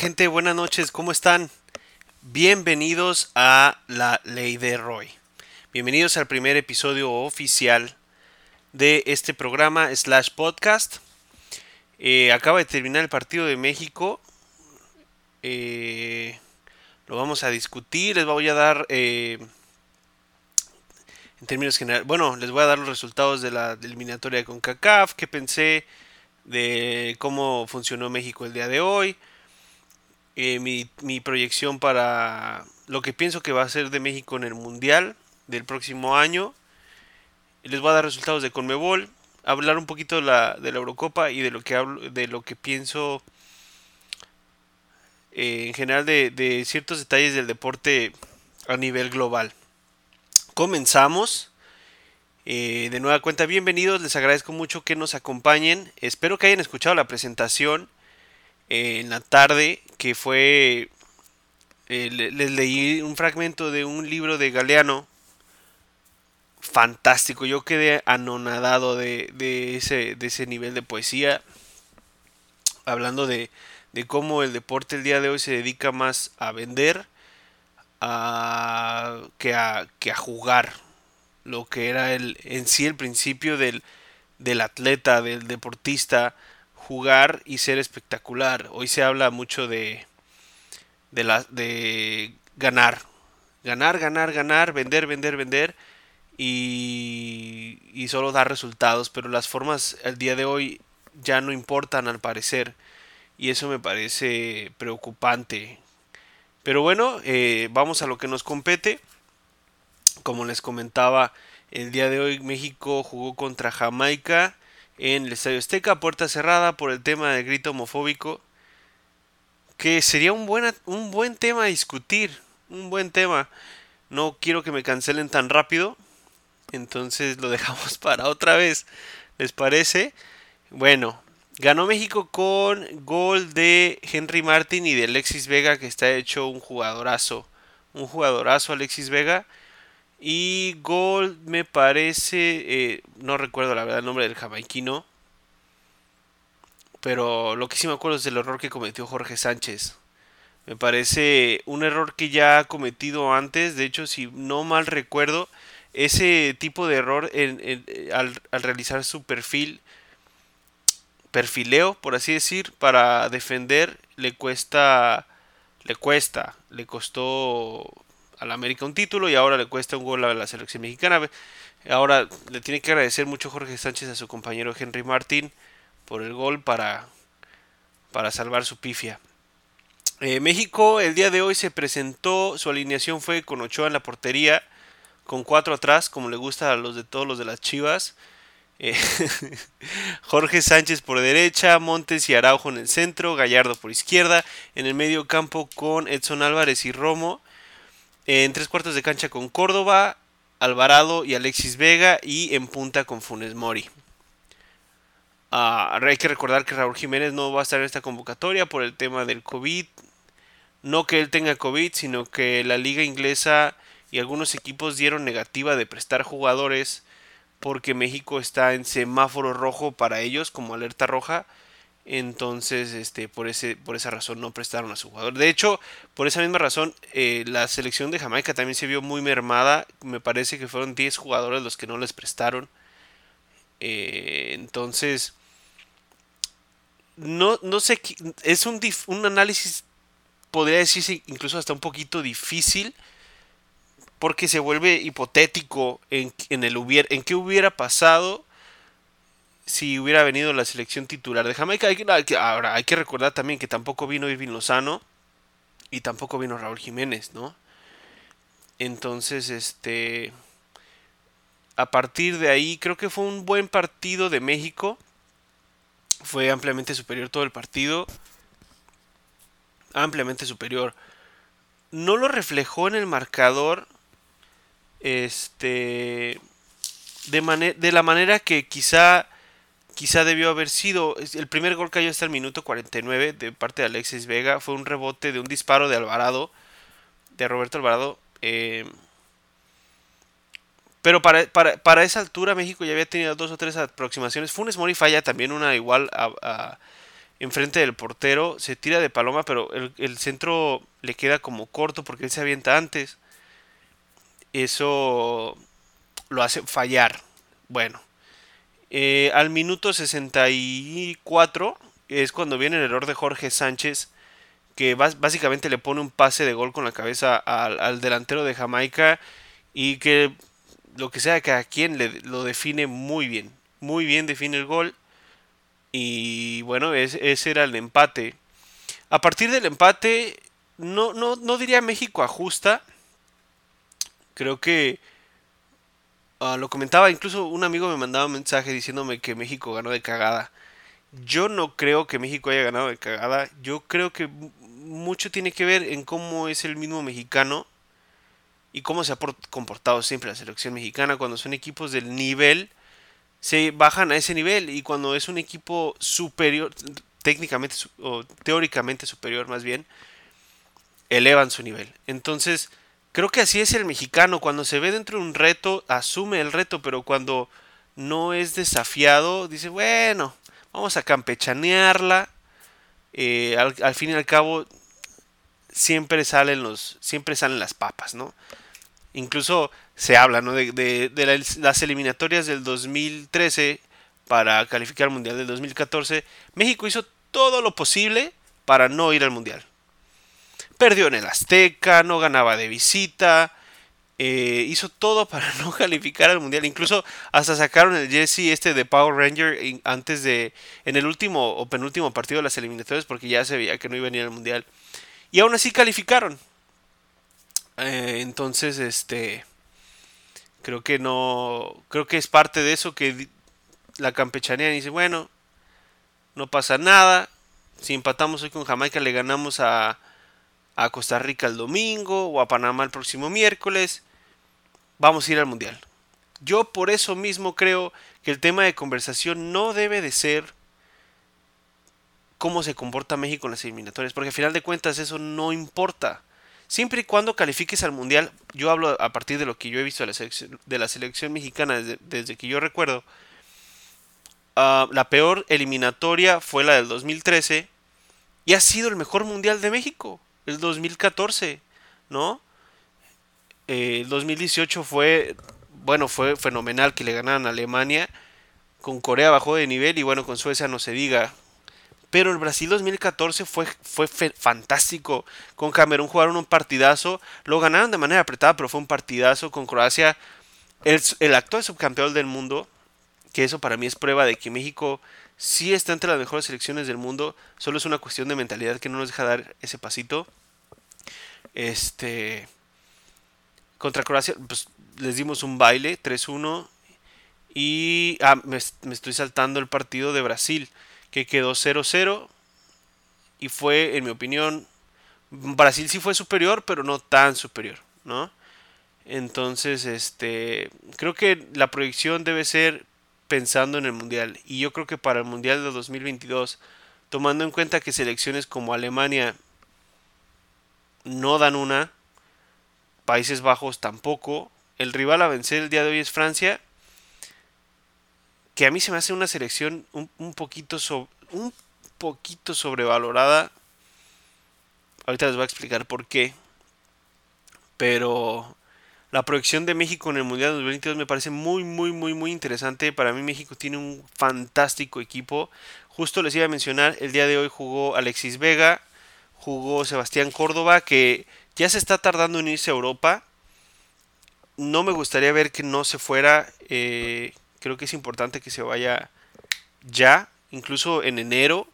Gente, buenas noches, ¿cómo están? Bienvenidos a La Ley de Roy. Bienvenidos al primer episodio oficial de este programa slash podcast. Eh, acaba de terminar el partido de México. Eh, lo vamos a discutir, les voy a dar... Eh, en términos generales, bueno, les voy a dar los resultados de la eliminatoria de CONCACAF, qué pensé de cómo funcionó México el día de hoy, eh, mi, proyección para lo que pienso que va a ser de México en el Mundial del próximo año. Les voy a dar resultados de Conmebol, hablar un poquito de la, Eurocopa y de lo que de lo que pienso eh, en general de, de ciertos detalles del deporte a nivel global. Comenzamos. Eh, de nueva cuenta, bienvenidos, les agradezco mucho que nos acompañen. Espero que hayan escuchado la presentación en la tarde, que fue, eh, les leí un fragmento de un libro de Galeano, fantástico, yo quedé anonadado de, de, ese, de ese nivel de poesía, hablando de, de cómo el deporte el día de hoy se dedica más a vender que, a, que a jugar, lo que era el, en sí el principio del, del atleta, del deportista, jugar y ser espectacular. Hoy se habla mucho de, de, ganar. Ganar, ganar, ganar, vender, vender, vender. Y, y solo dar resultados. Pero las formas al día de hoy ya no importan al parecer. Y eso me parece preocupante. Pero bueno, eh, vamos a lo que nos compete. Como les comentaba, el día de hoy México jugó contra Jamaica en el Estadio Azteca, puerta cerrada por el tema del grito homofóbico, que sería un, un buen tema a discutir, un buen tema. No quiero que me cancelen tan rápido, entonces lo dejamos para otra vez, ¿les parece? Bueno, ganó México con gol de Henry Martin y de Alexis Vega, que está hecho un jugadorazo, un jugadorazo Alexis Vega. Y gol me parece, eh, no recuerdo la verdad el nombre del jamaiquino, pero lo que sí me acuerdo es del error que cometió Jorge Sánchez. Me parece un error que ya ha cometido antes, de hecho si no mal recuerdo, ese tipo de error al, al realizar su perfil, perfileo, por así decir, para defender, le cuesta, le cuesta, le costó al América un título y ahora le cuesta un gol a la selección mexicana. Ahora le tiene que agradecer mucho Jorge Sánchez a su compañero Henry Martín por el gol para, para salvar su pifia. Eh, México el día de hoy se presentó, su alineación fue con Ochoa en la portería, con cuatro atrás, como le gusta a los de todos los de las Chivas. Eh, Jorge Sánchez por derecha, Montes y Araujo en el centro, Gallardo por izquierda, en el medio campo con Edson Álvarez y Romo, en tres cuartos de cancha con Córdoba, Alvarado y Alexis Vega y en punta con Funes Mori. Ah, hay que recordar que Raúl Jiménez no va a estar en esta convocatoria por el tema del COVID. No que él tenga COVID, sino que la liga inglesa y algunos equipos dieron negativa de prestar jugadores porque México está en semáforo rojo para ellos como alerta roja entonces, este, por, ese, por esa razón no prestaron a su jugador. De hecho, por esa misma razón, eh, la selección de Jamaica también se vio muy mermada. Me parece que fueron 10 jugadores los que no les prestaron. Eh, entonces, no, no sé, es un, un análisis, podría decirse incluso hasta un poquito difícil, porque se vuelve hipotético en, en, el en qué hubiera pasado si hubiera venido la selección titular de Jamaica. Hay que, ahora, hay que recordar también que tampoco vino Irving Lozano y tampoco vino Raúl Jiménez, ¿no? Entonces, este. A partir de ahí, creo que fue un buen partido de México. Fue ampliamente superior todo el partido. Ampliamente superior. No lo reflejó en el marcador. Este. De, de la manera que quizá quizá debió haber sido. El primer gol cayó hasta el minuto 49 de parte de Alexis Vega. Fue un rebote de un disparo de Alvarado, de Roberto Alvarado. Eh, pero para, para, esa altura México ya había tenido dos o tres aproximaciones. Funes Mori falla también una igual a, enfrente del portero, se tira de paloma, pero el, centro le queda como corto porque él se avienta antes. Eso lo hace fallar. Bueno, eh, al minuto 64 es cuando viene el error de Jorge Sánchez, que básicamente le pone un pase de gol con la cabeza al, delantero de Jamaica y que lo que sea que a quien le, lo define muy bien. Muy bien define el gol y bueno, ese era el empate. A partir del empate, no, no, no diría México ajusta. Creo que ah, lo comentaba, incluso un amigo me mandaba un mensaje diciéndome que México ganó de cagada. Yo no creo que México haya ganado de cagada. Yo creo que mucho tiene que ver en cómo es el mismo mexicano y cómo se ha comportado siempre la selección mexicana cuando son equipos del nivel se bajan a ese nivel y cuando es un equipo superior, técnicamente o teóricamente superior más bien, elevan su nivel. Entonces, creo que así es el mexicano, cuando se ve dentro de un reto, asume el reto, pero cuando no es desafiado, dice, bueno, vamos a campechanearla. Eh, al, fin y al cabo, siempre salen los, siempre salen las papas, ¿no? Incluso se habla ¿no? de, las eliminatorias del 2013 para calificar al Mundial del 2014. México hizo todo lo posible para no ir al Mundial. Perdió en el Azteca, no ganaba de visita, eh, hizo todo para no calificar al Mundial. Incluso hasta sacaron el jersey este de Power Ranger antes de, en el último o penúltimo partido de las eliminatorias porque ya se veía que no iba a ir al Mundial. Y aún así calificaron. Eh, entonces, este, creo que no, creo que es parte de eso que la campechanía dice, bueno, no pasa nada, si empatamos hoy con Jamaica le ganamos a, a Costa Rica el domingo o a Panamá el próximo miércoles, vamos a ir al Mundial. Yo por eso mismo creo que el tema de conversación no debe de ser cómo se comporta México en las eliminatorias, porque al final de cuentas eso no importa. Siempre y cuando califiques al Mundial, yo hablo a partir de lo que yo he visto de la selección, mexicana desde, que yo recuerdo, ah, la peor eliminatoria fue la del 2013 y ha sido el mejor Mundial de México, el 2014, ¿no? Eh, el 2018 fue, bueno, fue fenomenal que le ganaran a Alemania, con Corea bajó de nivel y bueno, con Suecia no se diga, pero el Brasil 2014 fue, fue fantástico. Con Camerún jugaron un partidazo. Lo ganaron de manera apretada, pero fue un partidazo. Con Croacia, el, el actual subcampeón del mundo. Que eso para mí es prueba de que México sí está entre las mejores selecciones del mundo. Solo es una cuestión de mentalidad que no nos deja dar ese pasito. Este. Contra Croacia, pues les dimos un baile, 3-1. Y. Ah, me, me estoy saltando el partido de Brasil que quedó 0-0 y fue, en mi opinión, Brasil sí fue superior, pero no tan superior, ¿no? Entonces, este, creo que la proyección debe ser pensando en el Mundial. Y yo creo que para el Mundial de 2022, tomando en cuenta que selecciones como Alemania no dan una, Países Bajos tampoco, el rival a vencer el día de hoy es Francia, que a mí se me hace una selección un, poquito, un poquito sobrevalorada. Ahorita les voy a explicar por qué. Pero la proyección de México en el Mundial 2022 me parece muy, muy, muy, muy interesante. Para mí México tiene un fantástico equipo. Justo les iba a mencionar, el día de hoy jugó Alexis Vega, jugó Sebastián Córdoba, que ya se está tardando en irse a Europa. No me gustaría ver que no se fuera. Eh, creo que es importante que se vaya ya, incluso en enero,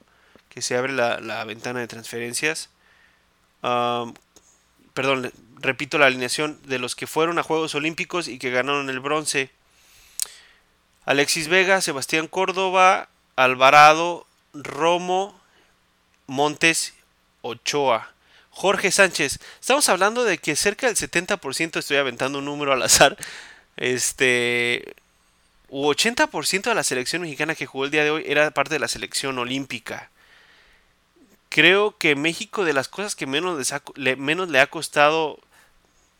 que se abre la, ventana de transferencias. perdón, repito la alineación de los que fueron a Juegos Olímpicos y que ganaron el bronce. Alexis Vega, Sebastián Córdoba, Alvarado, Romo, Montes, Ochoa. Jorge Sánchez. Estamos hablando de que cerca del 70%, estoy aventando un número al azar, este, 80% de la selección mexicana que jugó el día de hoy era parte de la selección olímpica. Creo que México de las cosas que menos, le, menos le ha costado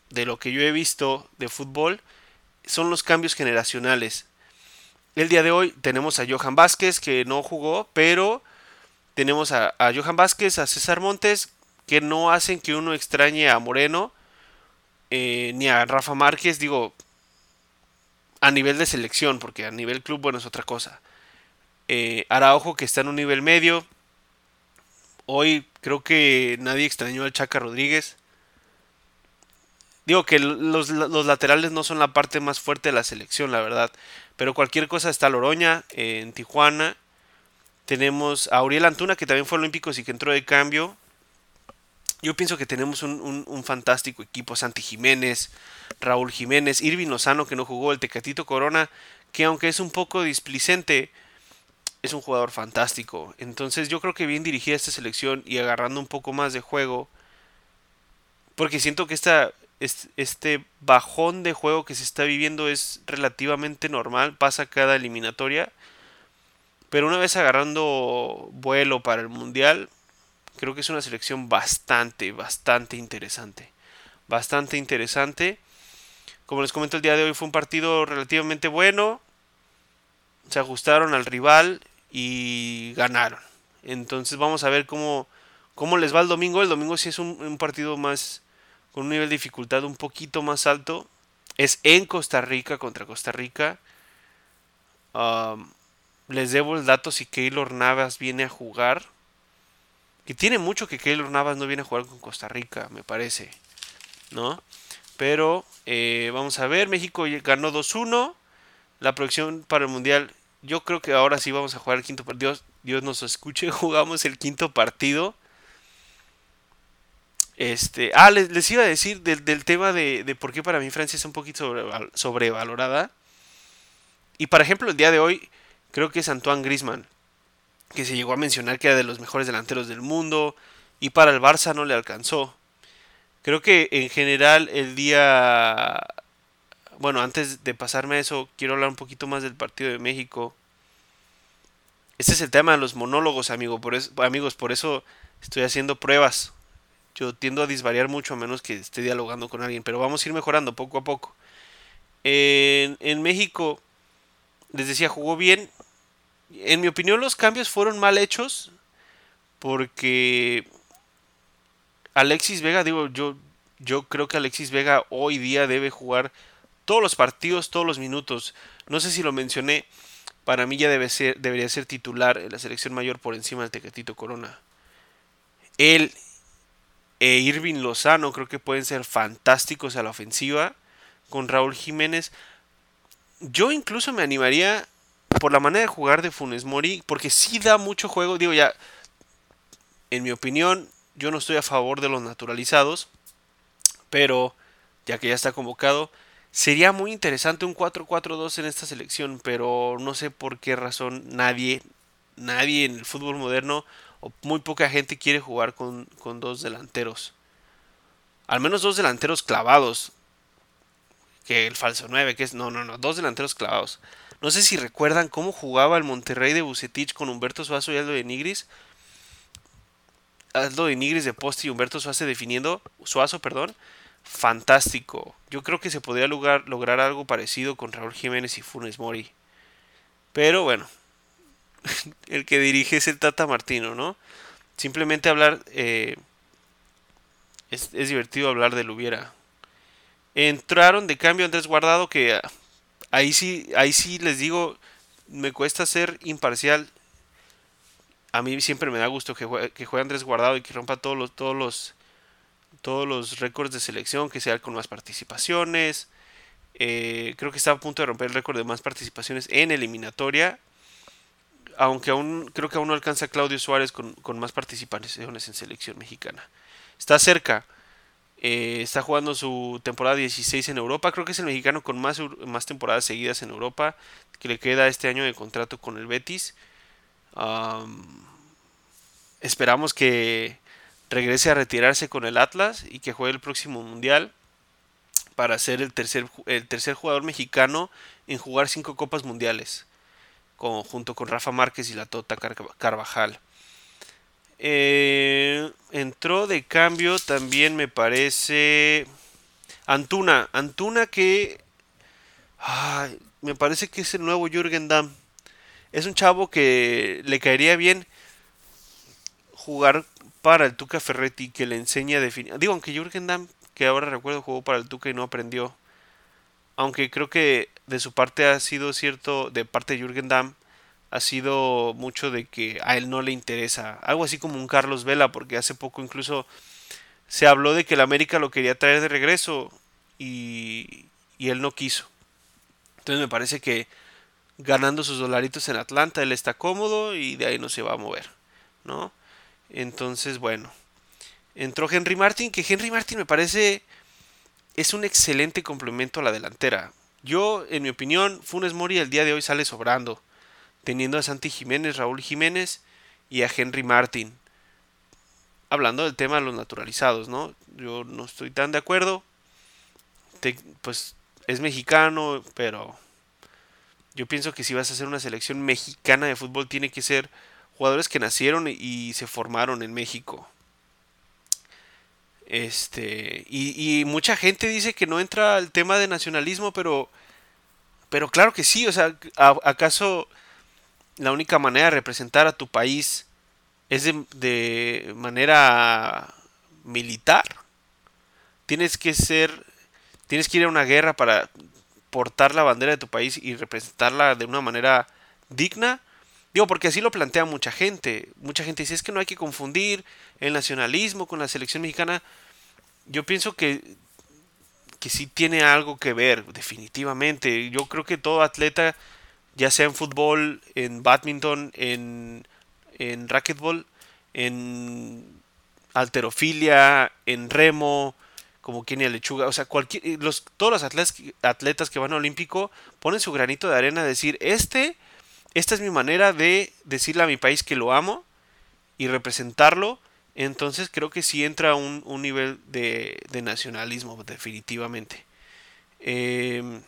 de lo que yo he visto de fútbol son los cambios generacionales. El día de hoy tenemos a Johan Vázquez que no jugó, pero Tenemos a, Johan Vázquez, a César Montes, que no hacen que uno extrañe a Moreno eh, ni a Rafa Márquez, digo, a nivel de selección, porque a nivel club, bueno, es otra cosa. Eh, Araujo, que está en un nivel medio. Hoy creo que nadie extrañó al Chaca Rodríguez. Digo que los, laterales no son la parte más fuerte de la selección, la verdad. Pero cualquier cosa está Loroña eh, en Tijuana. Tenemos a Auriel Antuna, que también fue olímpico y que entró de cambio. Yo pienso que tenemos un, fantástico equipo. Santi Jiménez, Raúl Jiménez, Irving Lozano, que no jugó, el Tecatito Corona, que aunque es un poco displicente, es un jugador fantástico. Entonces yo creo que bien dirigida esta selección y agarrando un poco más de juego. Porque siento que esta, este bajón de juego que se está viviendo es relativamente normal, pasa cada eliminatoria. Pero una vez agarrando vuelo para el Mundial, creo que es una selección bastante, bastante interesante. Bastante interesante. Como les comento el día de hoy fue un partido relativamente bueno. Se ajustaron al rival y ganaron. Entonces vamos a ver cómo, cómo les va el domingo. El domingo sí es un partido más con un nivel de dificultad un poquito más alto. Es en Costa Rica contra Costa Rica. les debo el dato si Keylor Navas viene a jugar. Que tiene mucho que Keylor Navas no viene a jugar con Costa Rica, me parece. ¿No? Pero eh, vamos a ver. México ganó 2-1. La proyección para el Mundial. Yo creo que ahora sí vamos a jugar el quinto partido. Dios, Dios nos escuche. Jugamos el quinto partido. Este, ah, les, iba a decir del, tema de, por qué para mí Francia es un poquito sobrevalorada. Y por ejemplo, el día de hoy creo que es Antoine Grisman, que se llegó a mencionar que era de los mejores delanteros del mundo y para el Barça no le alcanzó. Creo que en general el día... Bueno, antes de pasarme a eso, quiero hablar un poquito más del partido de México. Este es el tema de los monólogos, amigo, por amigos, por eso estoy haciendo pruebas yo tiendo a disvariar mucho a menos que esté dialogando con alguien, pero vamos a ir mejorando poco a poco. En, México, les decía, jugó bien. En mi opinión los cambios fueron mal hechos porque Alexis Vega, digo, yo, yo creo que Alexis Vega hoy día debe jugar todos los partidos, todos los minutos. No sé si lo mencioné, para mí ya debe ser, debería ser titular en la selección mayor por encima del Tecatito Corona. Él e Irving Lozano creo que pueden ser fantásticos a la ofensiva con Raúl Jiménez. Yo incluso me animaría por la manera de jugar de Funes Mori, porque sí da mucho juego. Digo, ya, en mi opinión, yo no estoy a favor de los naturalizados, pero ya que ya está convocado, sería muy interesante un 4-4-2 en esta selección, pero no sé por qué razón nadie, nadie en el fútbol moderno o muy poca gente quiere jugar con, dos delanteros. Al menos dos delanteros clavados. Que el falso 9, que es. No, no, no. Dos delanteros clavados. No sé si recuerdan cómo jugaba el Monterrey de Bucetich con Humberto Suazo y Aldo de Nigris. Aldo de Nigris de poste y Humberto Suazo definiendo. Suazo, perdón. Fantástico. Yo creo que se podría lograr algo parecido con Raúl Jiménez y Funes Mori. Pero bueno, el que dirige es el Tata Martino, ¿no? Simplemente hablar, eh, es, divertido hablar del hubiera. Entraron de cambio Andrés Guardado, que ah, ahí sí, ahí sí les digo, me cuesta ser imparcial. A mí siempre me da gusto que juegue, que juegue Andrés Guardado y que rompa todos los, todos los, todos los récords de selección, que sea con más participaciones. Eh, creo que está a punto de romper el récord de más participaciones en eliminatoria aunque aún creo que aún no alcanza Claudio Suárez con, más participaciones en selección mexicana. Está cerca. Eh, está jugando su temporada 16 en Europa. Creo que es el mexicano con más, temporadas seguidas en Europa. Que le queda este año de contrato con el Betis. esperamos que regrese a retirarse con el Atlas y que juegue el próximo Mundial para ser el tercer, el tercer jugador mexicano en jugar cinco copas mundiales junto con Rafa Márquez y la Tota Carvajal. Eh, entró de cambio también me parece Antuna. Antuna que me parece que es el nuevo Jürgen Damm. Es un chavo que le caería bien, jugar para el Tuca Ferretti que le enseña a definir. Digo, aunque Jürgen Damm, que ahora recuerdo, jugó para el Tuca y no aprendió. Aunque creo que de su parte ha sido cierto, de parte de Jürgen Damm, ha sido mucho de que a él no le interesa. Algo así como un Carlos Vela, porque hace poco incluso se habló de que el América lo quería traer de regreso y, y él no quiso. Entonces me parece que ganando sus dolaritos en Atlanta él está cómodo y de ahí no se va a mover, ¿no? Entonces, bueno, entró Henry Martin, que Henry Martin me parece es un excelente complemento a la delantera. Yo, en mi opinión, Funes Mori el día de hoy sale sobrando, teniendo a Santi Jiménez, Raúl Jiménez y a Henry Martin. Hablando del tema de los naturalizados, ¿no? Yo no estoy tan de acuerdo. pues es mexicano, pero yo pienso que si vas a hacer una selección mexicana de fútbol tiene que ser jugadores que nacieron y se formaron en México. Este, y, mucha gente dice que no entra el tema de nacionalismo, pero, pero claro que sí, o sea, ¿acaso la única manera de representar a tu país es de, de manera militar? Tienes que ser, tienes que ir a una guerra para portar la bandera de tu país y representarla de una manera digna. Digo, porque así lo plantea mucha gente. Mucha gente dice, es que no hay que confundir el nacionalismo con la selección mexicana. Yo pienso que, que sí tiene algo que ver, definitivamente. Yo creo que todo atleta, ya sea en fútbol, en badminton, en, en racquetball, en alterofilia, en remo, como Kenia Lechuga, o sea, cualquier, los, todos los atletas, atletas que van al Olímpico ponen su granito de arena a decir, este, esta es mi manera de decirle a mi país que lo amo y representarlo. Entonces creo que sí entra un, un nivel de, de, nacionalismo, definitivamente. Em,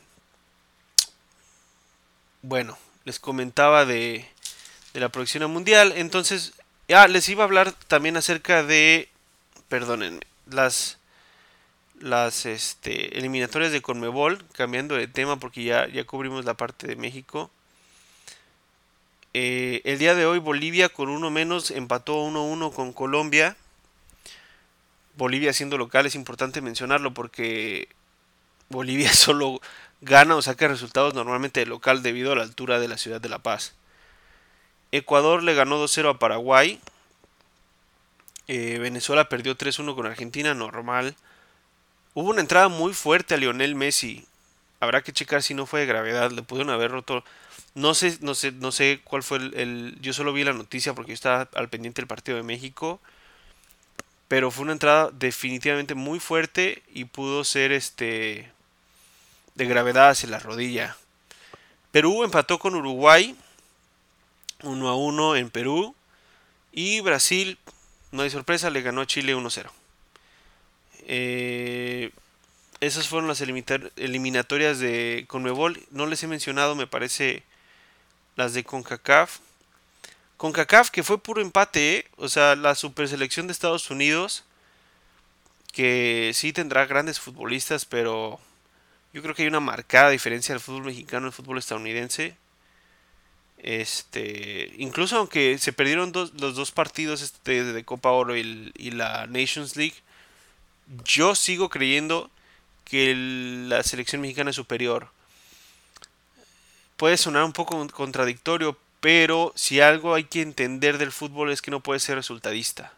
bueno, les comentaba de, de la producción mundial. Entonces, ya les iba a hablar también acerca de, perdónenme, las las este, eliminatorias de Conmebol, cambiando de tema porque ya, ya cubrimos la parte de México. Eh, el día de hoy Bolivia con uno menos empató 1-1 con Colombia. Bolivia siendo local es importante mencionarlo porque Bolivia solo gana o saca resultados normalmente de local debido a la altura de la ciudad de La Paz. Ecuador le ganó 2-0 a Paraguay. Eh, Venezuela perdió 3-1 con Argentina, normal. Hubo una entrada muy fuerte a Lionel Messi. Habrá que checar si no fue de gravedad. Le pudieron haber roto. No sé, no sé, no sé cuál fue el, Yo solo vi la noticia porque yo estaba al pendiente del partido de México. Pero fue una entrada definitivamente muy fuerte y pudo ser este de gravedad hacia la rodilla. Perú empató con Uruguay 1 a 1 en Perú. Y Brasil, no hay sorpresa, le ganó a Chile 1-0. Eh, esas fueron las eliminatorias de Conmebol. No les he mencionado, me parece, las de CONCACAF. CONCACAF que fue puro empate, ¿eh? o sea, la superselección de Estados Unidos, que sí tendrá grandes futbolistas, pero yo creo que hay una marcada diferencia del fútbol mexicano el fútbol estadounidense. Este, incluso aunque se perdieron los dos partidos este, de Copa Oro y la Nations League, yo sigo creyendo que la selección mexicana es superior. Puede sonar un poco contradictorio, pero si algo hay que entender del fútbol es que no puede ser resultadista.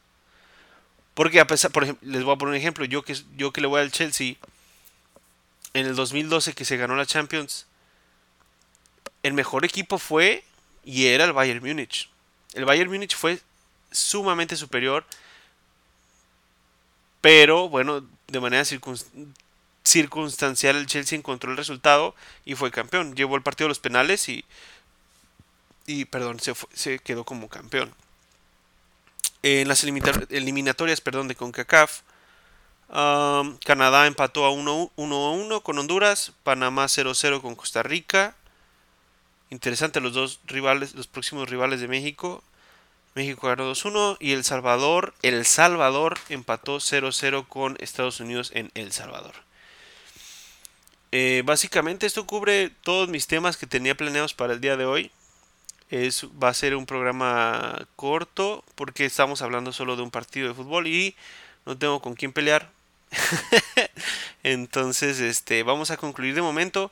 Porque a pesar, por ejemplo, les voy a poner un ejemplo, yo que, yo que le voy al Chelsea, en el 2012 que se ganó la Champions, el mejor equipo fue y era el Bayern Múnich. El Bayern Múnich fue sumamente superior pero bueno, de manera circunstancial el Chelsea encontró el resultado y fue campeón. Llevó el partido a los penales y, y perdón, se, se quedó como campeón. En las eliminatorias perdón, de CONCACAF, um, Canadá empató a 1 1 con Honduras, Panamá 0-0 con Costa Rica. Interesante los dos rivales, los próximos rivales de México. México ganó 2-1 y El Salvador, El Salvador empató 0-0 con Estados Unidos en El Salvador. Eh, básicamente esto cubre todos mis temas que tenía planeados para el día de hoy. Es, va a ser un programa corto porque estamos hablando solo de un partido de fútbol y no tengo con quién pelear. Entonces, este, vamos a concluir de momento.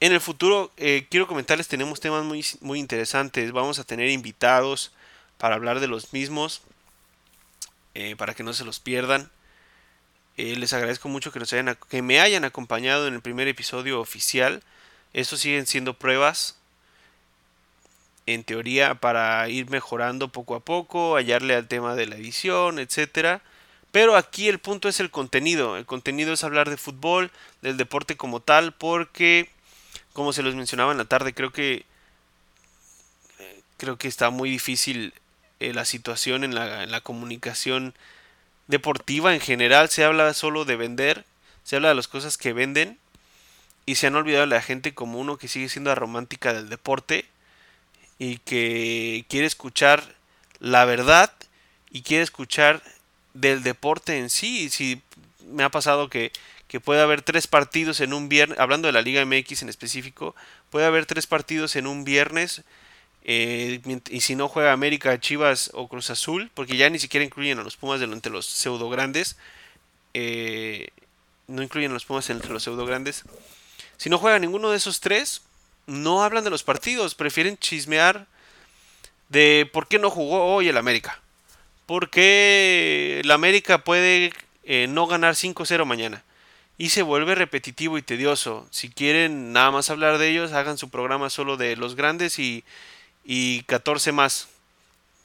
En el futuro, eh, quiero comentarles, tenemos temas muy, muy interesantes. Vamos a tener invitados para hablar de los mismos, eh, para que no se los pierdan. Eh, les agradezco mucho que, me hayan acompañado en el primer episodio oficial. Estos siguen siendo pruebas, en teoría, para ir mejorando poco a poco, hallarle al tema de la edición, etcétera. Pero aquí el punto es el contenido. El contenido es hablar de fútbol, del deporte como tal, porque, como se los mencionaba en la tarde, creo que creo que está muy difícil eh, la situación en la comunicación deportiva en general se habla solo de vender, se habla de las cosas que venden y se han olvidado de la gente como uno que sigue siendo romántica del deporte y que quiere escuchar la verdad y quiere escuchar del deporte en sí. Si me ha pasado que, que puede haber tres partidos en un viernes, hablando de la Liga MX en específico, puede haber tres partidos en un viernes eh, y si no juega América, Chivas o Cruz Azul, porque ya ni siquiera incluyen a los Pumas entre los pseudo grandes, eh, no incluyen a los Pumas entre los pseudo grandes. Si no juega ninguno de esos tres, no hablan de los partidos, prefieren chismear de por qué no jugó hoy el América. Porque el América puede eh, no ganar 5-0 mañana. Y se vuelve repetitivo y tedioso. Si quieren nada más hablar de ellos, hagan su programa solo de los grandes y, y 14 más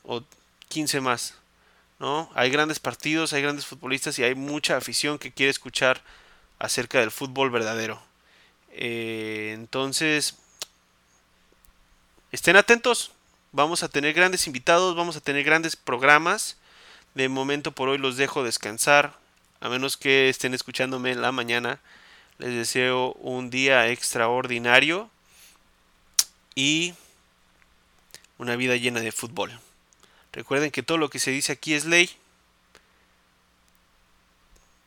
o 15 más. ¿no? Hay grandes partidos, hay grandes futbolistas y hay mucha afición que quiere escuchar acerca del fútbol verdadero. Eh, entonces, estén atentos. Vamos a tener grandes invitados, vamos a tener grandes programas. De momento por hoy los dejo descansar. A menos que estén escuchándome en la mañana. Les deseo un día extraordinario. Y una vida llena de fútbol. Recuerden que todo lo que se dice aquí es ley.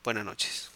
Buenas noches.